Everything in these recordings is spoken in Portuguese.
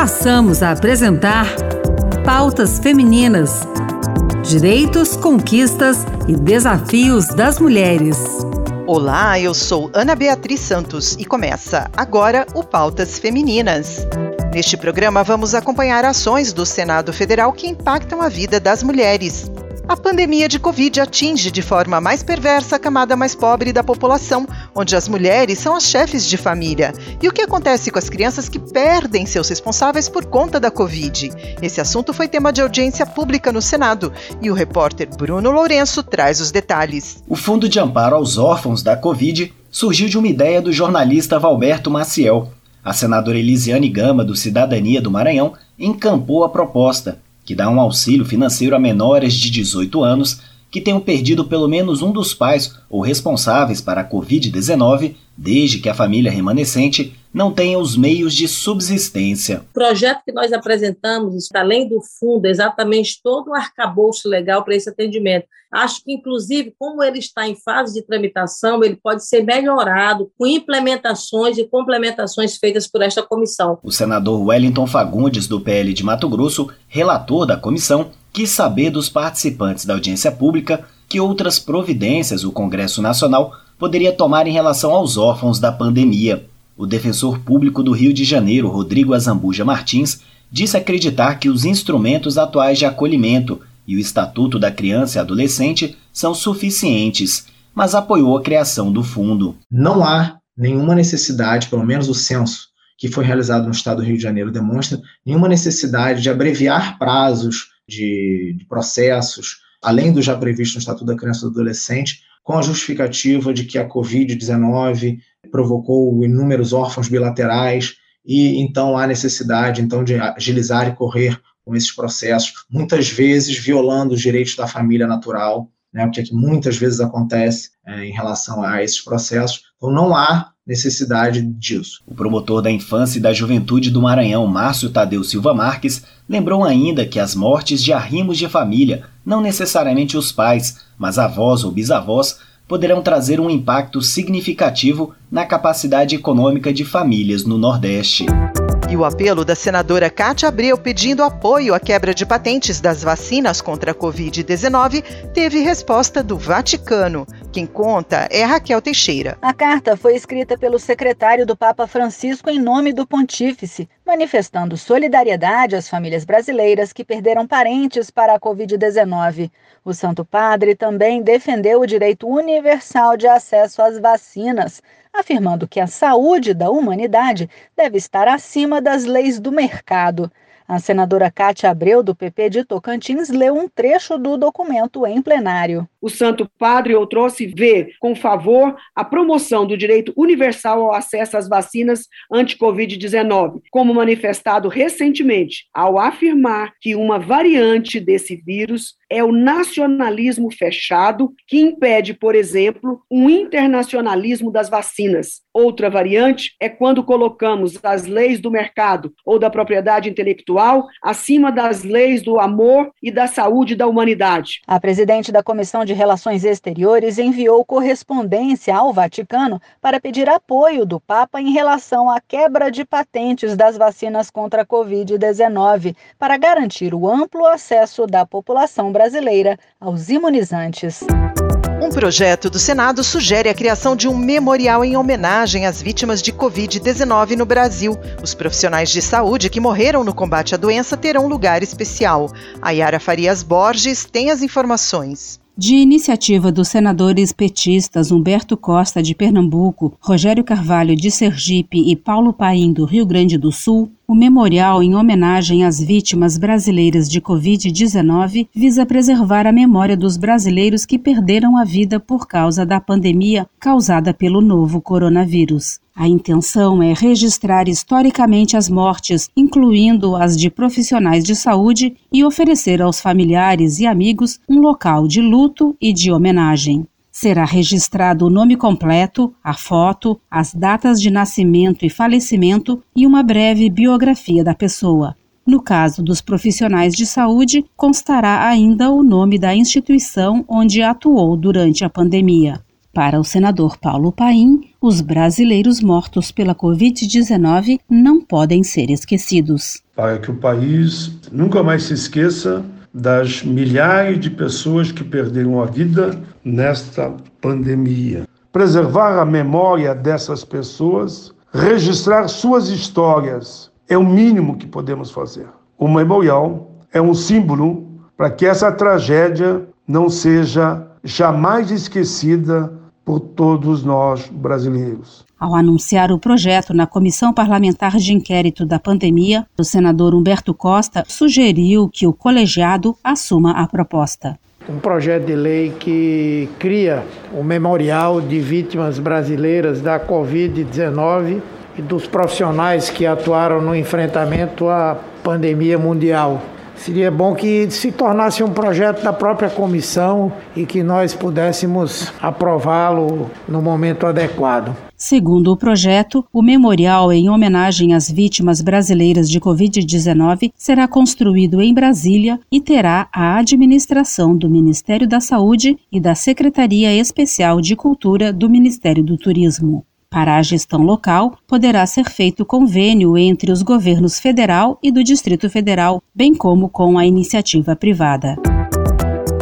passamos a apresentar Pautas Femininas: Direitos, Conquistas e Desafios das Mulheres. Olá, eu sou Ana Beatriz Santos e começa agora o Pautas Femininas. Neste programa, vamos acompanhar ações do Senado Federal que impactam a vida das mulheres. A pandemia de Covid atinge de forma mais perversa a camada mais pobre da população, onde as mulheres são as chefes de família. E o que acontece com as crianças que perdem seus responsáveis por conta da Covid? Esse assunto foi tema de audiência pública no Senado e o repórter Bruno Lourenço traz os detalhes. O Fundo de Amparo aos Órfãos da Covid surgiu de uma ideia do jornalista Valberto Maciel. A senadora Elisiane Gama, do Cidadania do Maranhão, encampou a proposta que dá um auxílio financeiro a menores de 18 anos que tenham perdido pelo menos um dos pais ou responsáveis para a Covid-19, desde que a família remanescente não tenha os meios de subsistência. O projeto que nós apresentamos, além do fundo, exatamente todo um arcabouço legal para esse atendimento. Acho que, inclusive, como ele está em fase de tramitação, ele pode ser melhorado com implementações e complementações feitas por esta comissão. O senador Wellington Fagundes, do PL de Mato Grosso, relator da comissão, quis saber dos participantes da audiência pública que outras providências o Congresso Nacional poderia tomar em relação aos órfãos da pandemia. O defensor público do Rio de Janeiro, Rodrigo Azambuja Martins, disse acreditar que os instrumentos atuais de acolhimento e o Estatuto da Criança e Adolescente são suficientes, mas apoiou a criação do fundo. Não há nenhuma necessidade, pelo menos o censo que foi realizado no estado do Rio de Janeiro demonstra nenhuma necessidade de abreviar prazos de, de processos, além do já previsto no Estatuto da Criança e do Adolescente, com a justificativa de que a Covid-19 provocou inúmeros órfãos bilaterais e então há necessidade então de agilizar e correr com esses processos, muitas vezes violando os direitos da família natural, né, o que, é que muitas vezes acontece é, em relação a esses processos. Então não há necessidade disso. O promotor da Infância e da Juventude do Maranhão, Márcio Tadeu Silva Marques, lembrou ainda que as mortes de arrimos de família, não necessariamente os pais, mas avós ou bisavós, poderão trazer um impacto significativo na capacidade econômica de famílias no Nordeste. E o apelo da senadora Cátia Abreu pedindo apoio à quebra de patentes das vacinas contra a Covid-19 teve resposta do Vaticano. Quem conta é Raquel Teixeira. A carta foi escrita pelo secretário do Papa Francisco em nome do pontífice, manifestando solidariedade às famílias brasileiras que perderam parentes para a Covid-19. O Santo Padre também defendeu o direito universal de acesso às vacinas afirmando que a saúde da humanidade deve estar acima das leis do mercado. A senadora Cátia Abreu, do PP de Tocantins, leu um trecho do documento em plenário. O Santo Padre trouxe ver com favor a promoção do direito universal ao acesso às vacinas anti-Covid-19, como manifestado recentemente, ao afirmar que uma variante desse vírus é o nacionalismo fechado, que impede, por exemplo, um internacionalismo das vacinas. Outra variante é quando colocamos as leis do mercado ou da propriedade intelectual acima das leis do amor e da saúde da humanidade. A presidente da Comissão de Relações Exteriores enviou correspondência ao Vaticano para pedir apoio do Papa em relação à quebra de patentes das vacinas contra a Covid-19, para garantir o amplo acesso da população brasileira aos imunizantes. Um projeto do Senado sugere a criação de um memorial em homenagem às vítimas de Covid-19 no Brasil. Os profissionais de saúde que morreram no combate à doença terão lugar especial. A Yara Farias Borges tem as informações. De iniciativa dos senadores petistas Humberto Costa, de Pernambuco, Rogério Carvalho, de Sergipe e Paulo Paim, do Rio Grande do Sul, o memorial em homenagem às vítimas brasileiras de Covid-19 visa preservar a memória dos brasileiros que perderam a vida por causa da pandemia causada pelo novo coronavírus. A intenção é registrar historicamente as mortes, incluindo as de profissionais de saúde, e oferecer aos familiares e amigos um local de luto e de homenagem. Será registrado o nome completo, a foto, as datas de nascimento e falecimento e uma breve biografia da pessoa. No caso dos profissionais de saúde, constará ainda o nome da instituição onde atuou durante a pandemia. Para o senador Paulo Paim, os brasileiros mortos pela Covid-19 não podem ser esquecidos. Para que o país nunca mais se esqueça das milhares de pessoas que perderam a vida nesta pandemia. Preservar a memória dessas pessoas, registrar suas histórias, é o mínimo que podemos fazer. O memorial é um símbolo para que essa tragédia não seja jamais esquecida por todos nós brasileiros. Ao anunciar o projeto na Comissão Parlamentar de Inquérito da Pandemia, o senador Humberto Costa sugeriu que o colegiado assuma a proposta. Um projeto de lei que cria o Memorial de Vítimas Brasileiras da Covid-19 e dos profissionais que atuaram no enfrentamento à pandemia mundial. Seria bom que se tornasse um projeto da própria comissão e que nós pudéssemos aprová-lo no momento adequado. Segundo o projeto, o memorial em homenagem às vítimas brasileiras de Covid-19 será construído em Brasília e terá a administração do Ministério da Saúde e da Secretaria Especial de Cultura do Ministério do Turismo. Para a gestão local, poderá ser feito convênio entre os governos federal e do Distrito Federal, bem como com a iniciativa privada.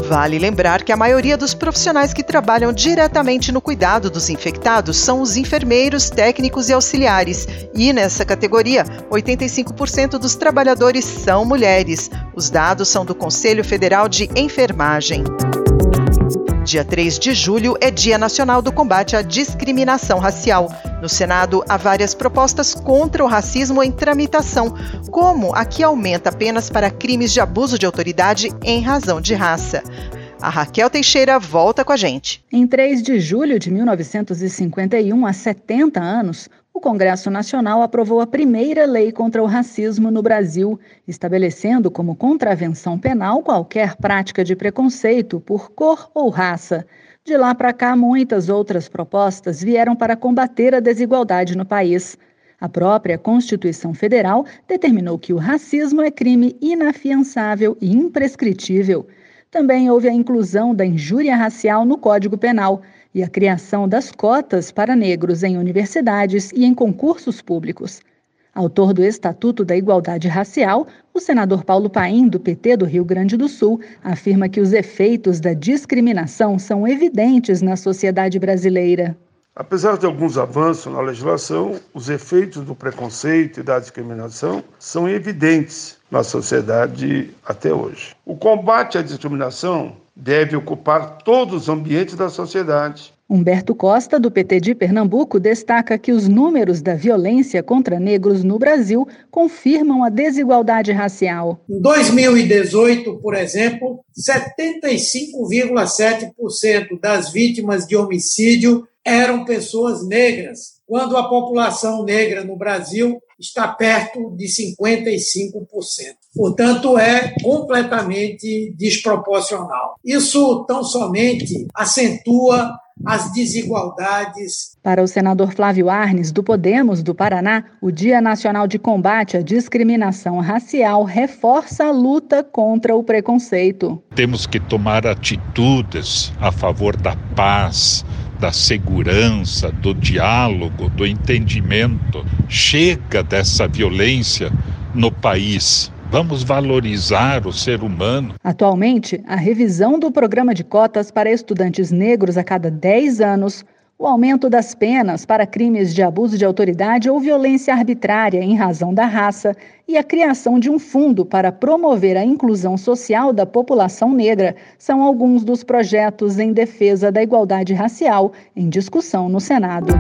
Vale lembrar que a maioria dos profissionais que trabalham diretamente no cuidado dos infectados são os enfermeiros, técnicos e auxiliares. E nessa categoria, 85% dos trabalhadores são mulheres. Os dados são do Conselho Federal de Enfermagem. Dia 3 de julho é Dia Nacional do Combate à Discriminação Racial. No Senado, há várias propostas contra o racismo em tramitação, como a que aumenta apenas para crimes de abuso de autoridade em razão de raça. A Raquel Teixeira volta com a gente. Em 3 de julho de 1951, há 70 anos, o Congresso Nacional aprovou a primeira lei contra o racismo no Brasil, estabelecendo como contravenção penal qualquer prática de preconceito por cor ou raça. De lá para cá, muitas outras propostas vieram para combater a desigualdade no país. A própria Constituição Federal determinou que o racismo é crime inafiançável e imprescritível. Também houve a inclusão da injúria racial no Código Penal e a criação das cotas para negros em universidades e em concursos públicos. Autor do Estatuto da Igualdade Racial, o senador Paulo Paim, do PT do Rio Grande do Sul, afirma que os efeitos da discriminação são evidentes na sociedade brasileira. Apesar de alguns avanços na legislação, os efeitos do preconceito e da discriminação são evidentes na sociedade até hoje. O combate à discriminação deve ocupar todos os ambientes da sociedade. Humberto Costa, do PT de Pernambuco, destaca que os números da violência contra negros no Brasil confirmam a desigualdade racial. Em 2018, por exemplo, 75,7% das vítimas de homicídio eram pessoas negras, quando a população negra no Brasil está perto de 55%. Portanto, é completamente desproporcional. Isso tão somente acentua as desigualdades. Para o senador Flávio Arnes, do Podemos do Paraná, o Dia Nacional de Combate à Discriminação Racial reforça a luta contra o preconceito. Temos que tomar atitudes a favor da paz, da segurança, do diálogo, do entendimento. Chega dessa violência no país. Vamos valorizar o ser humano. Atualmente, a revisão do programa de cotas para estudantes negros a cada 10 anos o aumento das penas para crimes de abuso de autoridade ou violência arbitrária em razão da raça e a criação de um fundo para promover a inclusão social da população negra são alguns dos projetos em defesa da igualdade racial em discussão no Senado.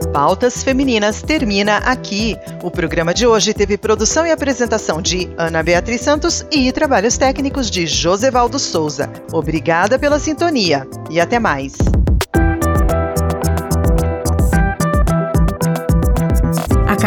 O Pautas Femininas termina aqui. O programa de hoje teve produção e apresentação de Ana Beatriz Santos e trabalhos técnicos de Josevaldo Souza. Obrigada pela sintonia e até mais.